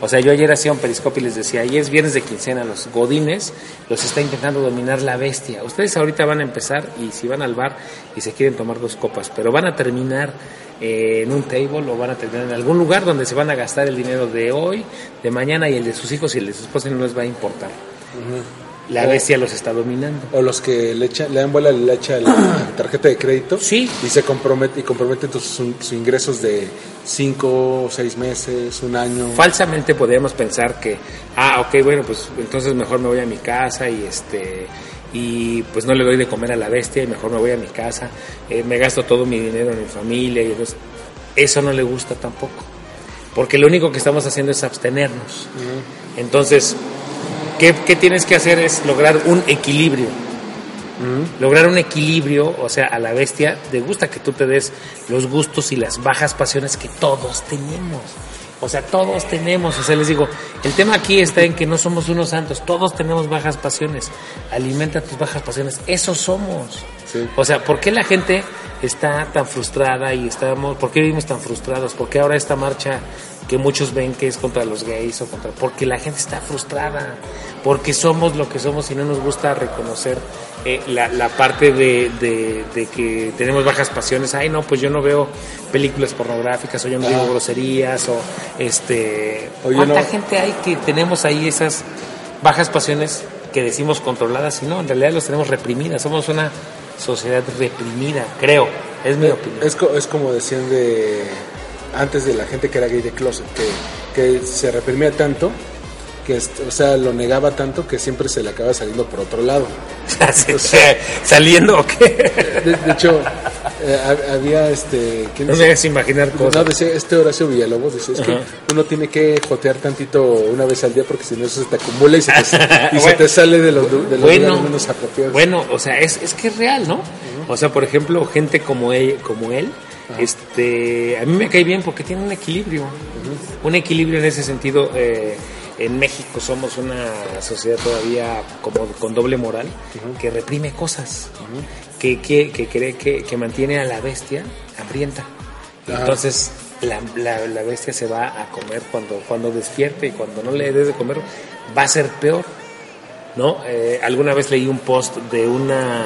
O sea, yo ayer hacía un periscopio y les decía, ayer es viernes de quincena, los godines los está intentando dominar la bestia. Ustedes ahorita van a empezar y si van al bar y se quieren tomar dos copas, pero van a terminar eh, en un table o van a terminar en algún lugar donde se van a gastar el dinero de hoy, de mañana y el de sus hijos y el de sus esposas no les va a importar. La bestia los está dominando. O los que le, echan, le dan vuela le echa la tarjeta de crédito Sí. y se compromete y comprometen tus, sus ingresos de 5 o 6 meses, un año. falsamente podríamos pensar que, ah, ok, bueno, pues entonces mejor me voy a mi casa y este y pues no le doy de comer a la bestia y mejor me voy a mi casa, eh, me gasto todo mi dinero en mi familia y entonces eso no le gusta tampoco, porque lo único que estamos haciendo es abstenernos. Entonces, ¿qué, qué tienes que hacer? Es lograr un equilibrio. Lograr un equilibrio, o sea, a la bestia le gusta que tú te des los gustos y las bajas pasiones que todos tenemos. O sea, todos tenemos, o sea, les digo, el tema aquí está en que no somos unos santos, todos tenemos bajas pasiones. Alimenta tus bajas pasiones, eso somos. Sí. O sea, ¿por qué la gente está tan frustrada y estamos, por qué vivimos tan frustrados? ¿Por qué ahora esta marcha que muchos ven que es contra los gays o contra... Porque la gente está frustrada, porque somos lo que somos y no nos gusta reconocer eh, la, la parte de, de- de que tenemos bajas pasiones. Ay, no, pues yo no veo películas pornográficas o yo no digo Ajá. groserías o este... O ¿Cuánta no- gente hay que tenemos ahí esas bajas pasiones que decimos controladas y no, en realidad los tenemos reprimidas. Somos una sociedad reprimida, creo. Es mi opinión. Es, es como decían de antes de la gente que era gay de closet, que, que se reprimía tanto, que o sea, lo negaba tanto que siempre se le acaba saliendo por otro lado. O sea, ¿Saliendo o qué? De, de hecho, eh, ha- había este... ¿quién No me hagas imaginar No, cosas. decía este Horacio Villalobos, decía, es que Ajá. uno tiene que jotear tantito una vez al día porque si no eso se te acumula y se te, y se te sale de los, de los bueno, lugares menos apropiados. bueno, o sea, es, es que es real, ¿no? O sea, por ejemplo, gente como él, como él este, a mí me cae bien porque tiene un equilibrio. Un equilibrio en ese sentido. eh, en México somos una sociedad todavía como con doble moral que reprime cosas, que, que, que cree que, que mantiene a la bestia hambrienta. Ajá. Entonces la, la- la bestia se va a comer cuando, cuando despierte y cuando no le des de comer va a ser peor. ¿no? Eh, alguna vez leí un post de una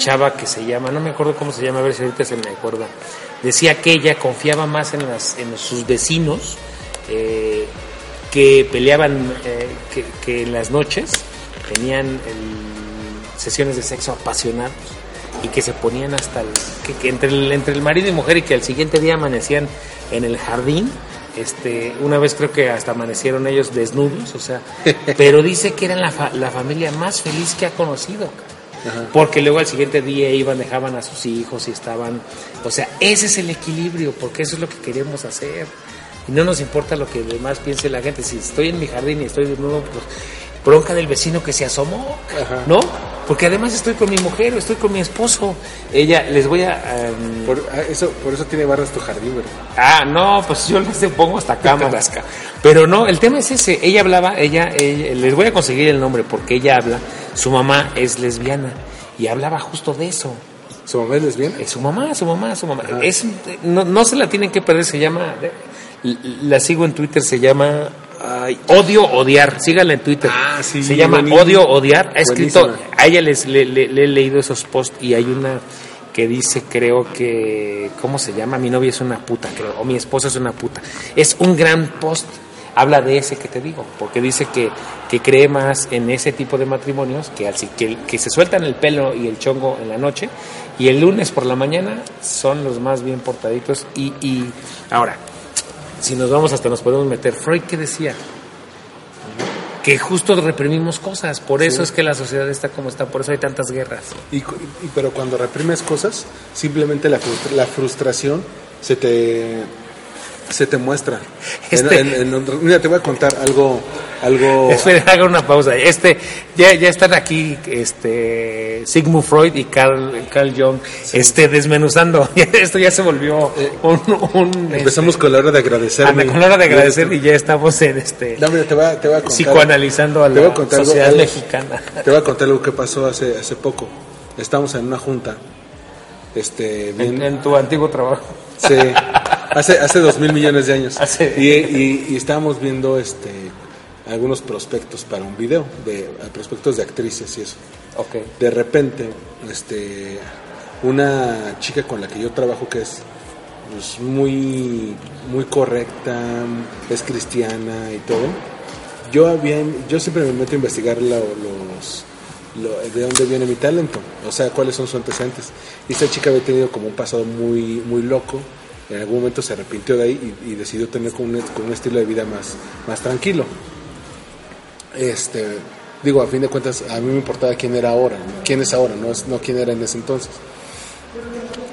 chava que se llama, no me acuerdo cómo se llama, a ver si ahorita se me acuerda. Decía que ella confiaba más en, las, en sus vecinos eh, que peleaban, eh, que, que en las noches tenían el- sesiones de sexo apasionados y que se ponían hasta el, que, que entre, el, entre el marido y mujer y que al siguiente día amanecían en el jardín. Este, una vez creo que hasta amanecieron ellos desnudos, o sea, pero dice que eran la, fa- la familia más feliz que ha conocido. Porque luego al siguiente día iban, dejaban a sus hijos y estaban, o sea, ese es el equilibrio, porque eso es lo que queremos hacer. Y no nos importa lo que demás piense la gente. Si estoy en mi jardín y estoy desnudo, pues bronca del vecino que se asomó, Ajá. ¿no? Porque además estoy con mi mujer o estoy con mi esposo. Ella, les voy a... em, Por, ah, eso, por eso tiene barras tu jardín, ¿verdad? Ah, no, pues yo les pongo hasta cámaras. Pero no, el tema es ese. Ella hablaba, ella, ella- les voy a conseguir el nombre porque ella habla, su mamá es lesbiana y hablaba justo de eso. ¿Su mamá es lesbiana? Es su mamá, su mamá, su mamá. Es, no, no se la tienen que perder, se llama, la sigo en Twitter, se llama ay, Odio Odiar, síganla en Twitter. Ah, sí, se llama. Odio Odiar, ha escrito, Buenísima. a ella les, le, le- le he leído esos posts y hay una que dice, creo que, ¿cómo se llama? Mi novia es una puta, creo, o mi esposa es una puta. Es un gran post, habla de ese que te digo, porque dice que, que cree más en ese tipo de matrimonios que, al, que, que se sueltan el pelo y el chongo en la noche y el lunes por la mañana son los más bien portaditos. Y, y ahora, si nos vamos hasta nos podemos meter, Freud, ¿qué decía? Que justo reprimimos cosas, por eso es que la sociedad está como está, por eso hay tantas guerras. Y, y- pero cuando reprimes cosas, simplemente la, frustra- la frustración se te se te muestra. Este- En- en- en otro- mira, te voy a contar algo algo Espera, haga una pausa. Este, ya, ya están aquí, este, Sigmund Freud y Carl, Carl Jung, este, desmenuzando. Esto ya se volvió un, un, empezamos con la hora de este, agradecerme. anda, con la hora de agradecer y ya estamos en este, No, mira, te voy a, te voy a contar. psicoanalizando a la sociedad algo- mexicana. Te voy a contar algo que pasó hace hace poco. Estábamos en una junta este bien, En, en tu antiguo trabajo. Sí, hace, hace dos mil millones de años. Hace- Y, y- y estábamos viendo este algunos prospectos para un video, de prospectos de actrices y eso. Ok. De repente, este, una chica con la que yo trabajo que es pues, muy, muy correcta, es cristiana y todo. Yo había, yo siempre me meto a investigar lo- los, lo- de dónde viene mi talento, o sea, cuáles son sus antecedentes. Y esta chica había tenido como un pasado muy, muy loco. En algún momento se arrepintió de ahí y, y decidió tener como un, como un estilo de vida más, más tranquilo. Este, Digo, a fin de cuentas, a mí me importaba quién era ahora, quién es ahora, no, es, no quién era en ese entonces.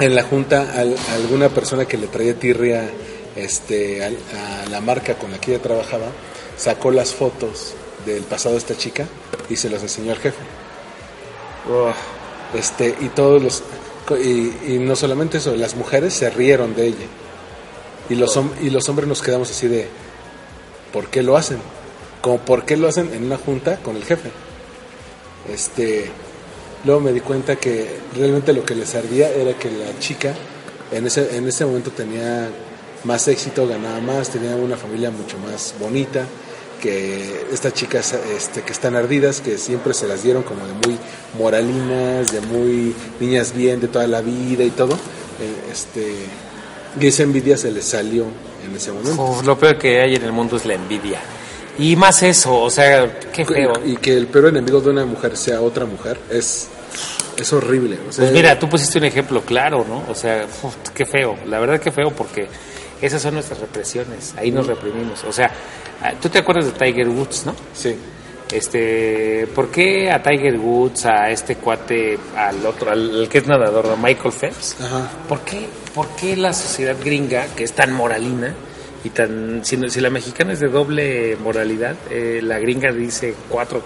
En la junta, al- alguna persona que le traía tirria este, al- a la marca con la que ella trabajaba, sacó las fotos del pasado de esta chica y se las enseñó al jefe. Este, y todos los y, no solamente eso, las mujeres se rieron de ella. Y los y los hombres nos quedamos así de ¿por qué lo hacen? Como por qué lo hacen en una junta con el jefe. Este, luego me di cuenta que realmente lo que les servía era que la chica en ese en ese momento tenía más éxito, ganaba más, tenía una familia mucho más bonita que estas chicas este, que están ardidas, que siempre se las dieron como de muy moralinas, de muy niñas bien de toda la vida y todo, eh, este, y esa envidia se les salió en ese momento. Uf, lo peor que hay en el mundo es la envidia. Y más eso, o sea, qué feo. Y que el peor enemigo de una mujer sea otra mujer es, es horrible. o sea, Pues mira, tú pusiste un ejemplo claro, ¿no? O sea, uf, qué feo. La verdad que feo porque esas son nuestras represiones. Ahí nos reprimimos. O sea, tú te acuerdas de Tiger Woods, ¿no? Sí. Este, ¿por qué a Tiger Woods, a este cuate, al otro, al, al que es nadador, a Michael Phelps? Ajá. ¿Por qué, ¿Por qué la sociedad gringa, que es tan moralina y tan. Si, si la mexicana es de doble moralidad, eh, la gringa dice cuatro.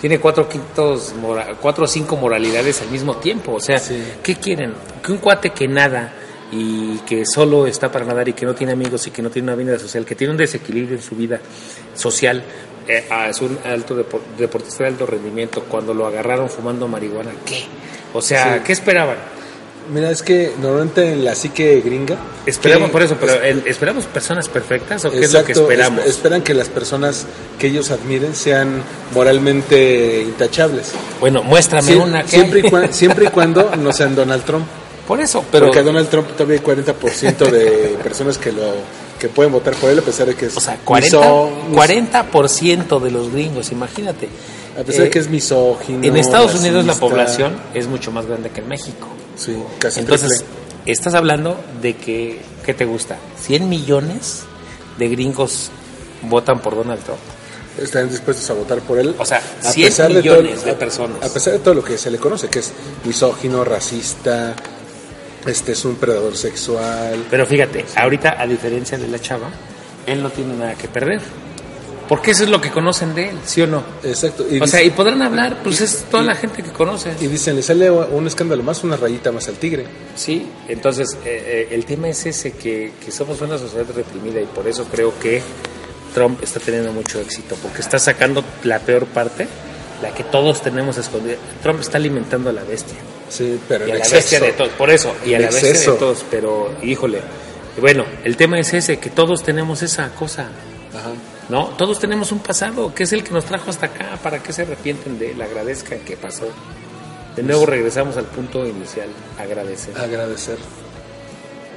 Tiene cuatro quintos, mora- cuatro o cinco moralidades al mismo tiempo. O sea, Sí. ¿qué quieren? Que un cuate que nada y que solo está para nadar y que no tiene amigos y que no tiene una vida social, que tiene un desequilibrio en su vida social, eh, ah, es un alto depor- deportista de alto rendimiento, cuando lo agarraron fumando marihuana, ¿qué? O sea, Sí. ¿qué esperaban? Mira, es que normalmente en la psique gringa... Esperamos que- por eso, pero ¿el- ¿esperamos personas perfectas o qué es lo que esperamos? es- esperan que las personas que ellos admiren sean moralmente intachables. Bueno, muéstrame Sie- una que siempre, y hay. cua- siempre y cuando no sean Donald Trump. Por eso, pero Porque Donald Trump todavía hay 40% de personas que lo que pueden votar por él a pesar de que es o sea, 40, misó- 40% de los gringos, imagínate. a pesar de Eh, que es misógino. en Estados Unidos la población es mucho más grande que en México. Sí, casi Entonces, triple. estás hablando de que, ¿qué te gusta? 100 millones de gringos votan por Donald Trump. están dispuestos a votar por él. O sea, a 100 pesar millones todo- de a- personas. A pesar de todo lo que se le conoce, que es misógino, racista, este es un predador sexual. Pero fíjate, ahorita a diferencia de la chava, él no tiene nada que perder. Porque eso es lo que conocen de él, ¿sí o no? Exacto. Y o sea, y podrán hablar, pues es toda la gente que conoce. Y dicen, le sale un escándalo más, una rayita más al tigre. Sí, entonces eh, eh, el tema es ese, que, que somos una sociedad reprimida y por eso creo que Trump está teniendo mucho éxito, porque está sacando la peor parte, la que todos tenemos escondida. Trump está alimentando a la bestia. Sí, pero Y a la exceso. bestia de todos, por eso, y a la bestia exceso. de todos, pero híjole. Bueno, el tema es ese, que todos tenemos esa cosa, Ajá. ¿no? Todos tenemos un pasado, que es el que nos trajo hasta acá, para que se arrepienten de él, agradezcan que pasó. De nuevo regresamos al punto inicial, agradecer. Agradecer.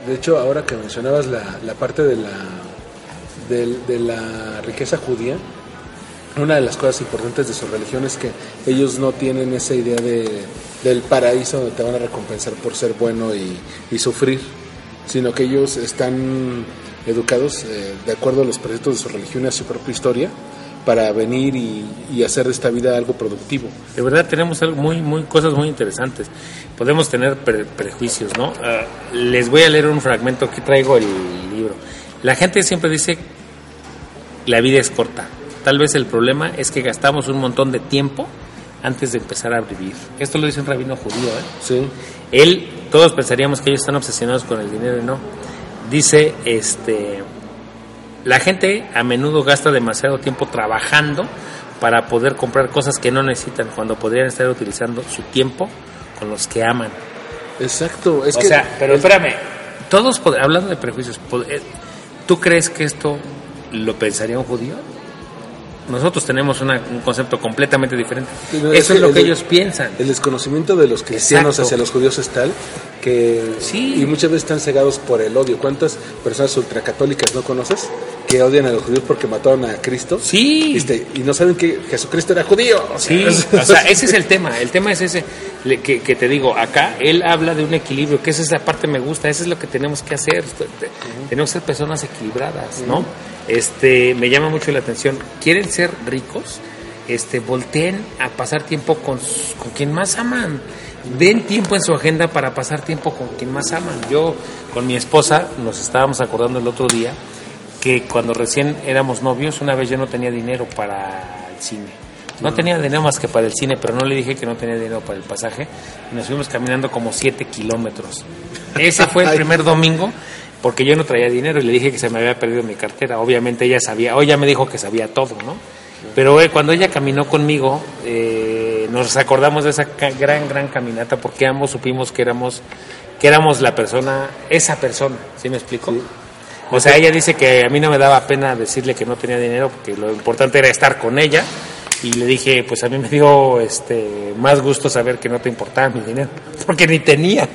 De hecho, ahora que mencionabas la, la parte de la, de, la riqueza judía, una de las cosas importantes de su religión es que ellos no tienen esa idea de, del paraíso donde te van a recompensar por ser bueno y, sufrir, sino que ellos están educados eh, de acuerdo a los preceptos de su religión y a su propia historia para venir y, y hacer de esta vida algo productivo. De verdad tenemos algo muy, muy, cosas muy interesantes. Podemos tener pre- prejuicios, ¿no? Ah, les voy a leer un fragmento, aquí traigo el libro. La gente siempre dice, la vida es corta. Tal vez el problema es que gastamos un montón de tiempo antes de empezar a vivir. Esto lo dice un rabino judío, ¿eh? Sí, Él, todos pensaríamos que ellos están obsesionados con el dinero y no. Dice, este, la gente a menudo gasta demasiado tiempo trabajando para poder comprar cosas que no necesitan cuando podrían estar utilizando su tiempo con los que aman. exacto. Es o que sea, pero espérame, todos, hablando de prejuicios, eh, ¿tú crees que esto lo pensaría un judío? Nosotros tenemos una- un concepto completamente diferente. Pero Eso es lo el que ellos piensan. El desconocimiento de los cristianos Exacto. hacia los judíos es tal que Sí. y muchas veces están cegados por el odio. ¿Cuántas personas ultracatólicas no conoces que odian a los judíos porque mataron a Cristo? Sí. Este, y no saben que Jesucristo era judío. O sea, Sí, o sea, ese es el tema. El tema es ese que, que te digo. Acá él habla de un equilibrio, que esa es la parte que me gusta. Eso es lo que tenemos que hacer. Te- Tenemos que ser personas equilibradas, ¿no? Este, me llama mucho la atención. ¿Quieren ser ricos? este, volteen a pasar tiempo con, con quien más aman. Den tiempo en su agenda para pasar tiempo con quien más aman. Yo con mi esposa nos estábamos acordando el otro día que cuando recién éramos novios, una vez yo no tenía dinero para el cine. No tenía dinero más que para el cine, pero no le dije que no tenía dinero para el pasaje. Y nos fuimos caminando como 7 kilómetros. Ese fue el primer domingo, porque yo no traía dinero y le dije que se me había perdido mi cartera. Obviamente ella sabía, o ella me dijo que sabía todo, ¿no? Pero eh, cuando ella caminó conmigo, eh, nos acordamos de esa gran, gran caminata, porque ambos supimos que éramos, que éramos la persona, esa persona, ¿sí me explico? O sea, ella dice que a mí no me daba pena decirle que no tenía dinero, porque lo importante era estar con ella. Y le dije, pues a mí me dio este más gusto saber que no te importaba mi dinero, porque ni tenía.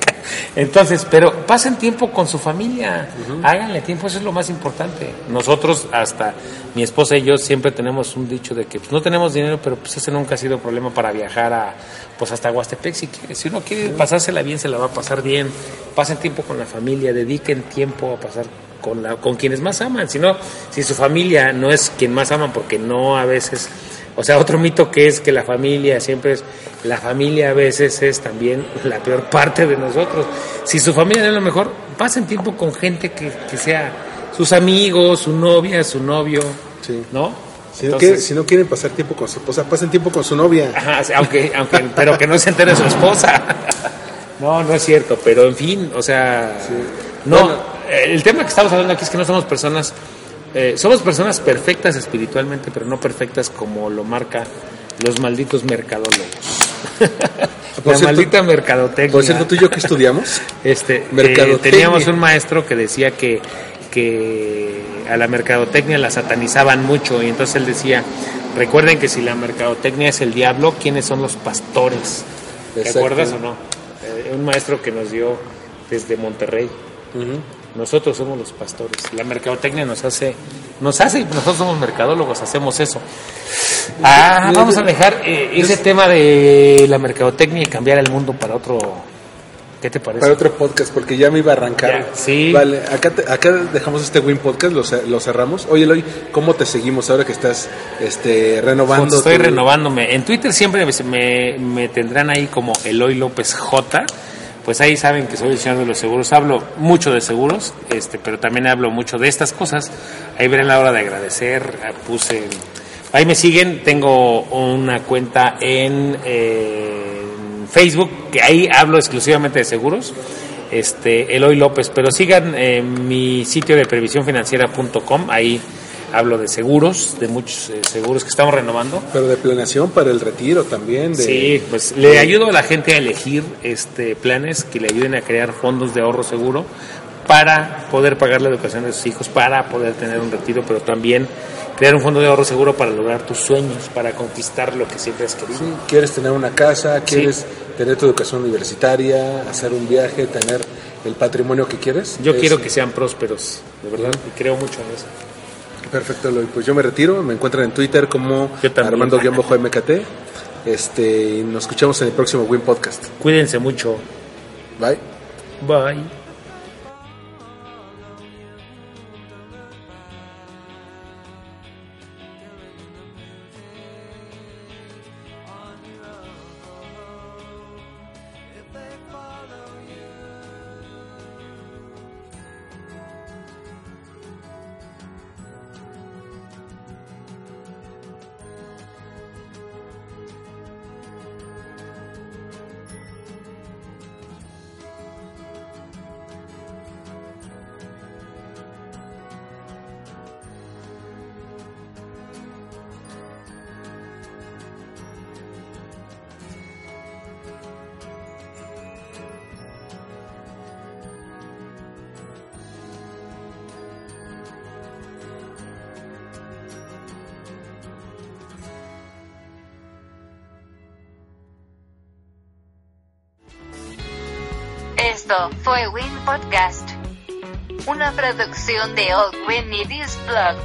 Entonces, pero pasen tiempo con su familia, háganle tiempo, eso es lo más importante. Nosotros, hasta mi esposa y yo, siempre tenemos un dicho de que pues, no tenemos dinero, pero pues ese nunca ha sido problema para viajar a, pues hasta Huastepec si quiere. Si uno quiere pasársela bien, se la va a pasar bien. Pasen tiempo con la familia, dediquen tiempo a pasar con, la, con quienes más aman. Si no, si su familia no es quien más aman, porque no a veces, o sea, otro mito que es que la familia siempre es, la familia a veces es también la peor parte de nosotros. Si su familia no es lo mejor, pasen tiempo con gente que, que sea sus amigos, su novia, su novio, Sí. ¿no? Si no, Entonces- quieren, si no quieren pasar tiempo con su esposa, pasen tiempo con su novia. Ajá, sí, aunque, aunque, pero que no se entere su esposa. No, no es cierto, pero en fin, o sea, no, Bueno. Eh, el tema que estamos hablando aquí es que no somos personas, eh, somos personas perfectas espiritualmente, pero no perfectas como lo marca los malditos mercadólogos. Por La cierto- maldita mercadotecnia. Por cierto, tú y yo que estudiamos. Este, eh, Mercadotecnia. teníamos un maestro que decía que, que a la mercadotecnia la satanizaban mucho y entonces él decía, recuerden que si la mercadotecnia es el diablo, ¿quiénes son los pastores? ¿Te acuerdas o no? Eh, un maestro que nos dio desde Monterrey. Nosotros somos los pastores. La mercadotecnia nos hace, nos hace, y nosotros somos mercadólogos, hacemos eso. Ah, vamos a dejar eh, ese tema de la mercadotecnia y cambiar el mundo para otro. ¿Qué te parece? Para otro podcast, porque ya me iba a arrancar. Ya, sí. Vale, acá, te- acá dejamos este Win Podcast, lo, lo cerramos. Oye, Eloy, ¿cómo te seguimos ahora que estás este, renovando? Pues estoy tu- renovándome. En Twitter siempre me, me- me tendrán ahí como Eloy López J. Pues ahí saben que soy el señor de los seguros. Hablo mucho de seguros, este, pero también hablo mucho de estas cosas. Ahí verán la hora de agradecer. Ah, Puse. Ahí me siguen. Tengo una cuenta en, eh, Facebook que ahí hablo exclusivamente de seguros. Este, Eloy López. Pero sigan eh, mi sitio de previsiónfinanciera.com. Ahí hablo de seguros, de muchos eh, seguros que estamos renovando. Pero de planeación para el retiro también. De, Sí, pues le ayudo a la gente a elegir este planes que le ayuden a crear fondos de ahorro seguro para poder pagar la educación de sus hijos, para poder tener un retiro, pero también crear un fondo de ahorro seguro para lograr tus sueños, para conquistar lo que siempre has querido. Sí, quieres tener una casa, quieres tener tu educación universitaria, hacer un viaje, tener el patrimonio que quieres. Yo Es- quiero que sean prósperos, de verdad, y creo mucho en eso. Perfecto, Eloy. Pues yo me retiro. Me encuentran en Twitter como. Armando-MKT. Este, y nos escuchamos en el próximo Win Podcast. Cuídense mucho. Bye. Bye. De Old Win News Blog.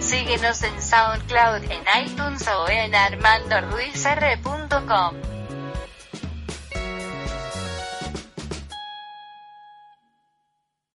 Síguenos en SoundCloud, en iTunes o en armandoruizr.com.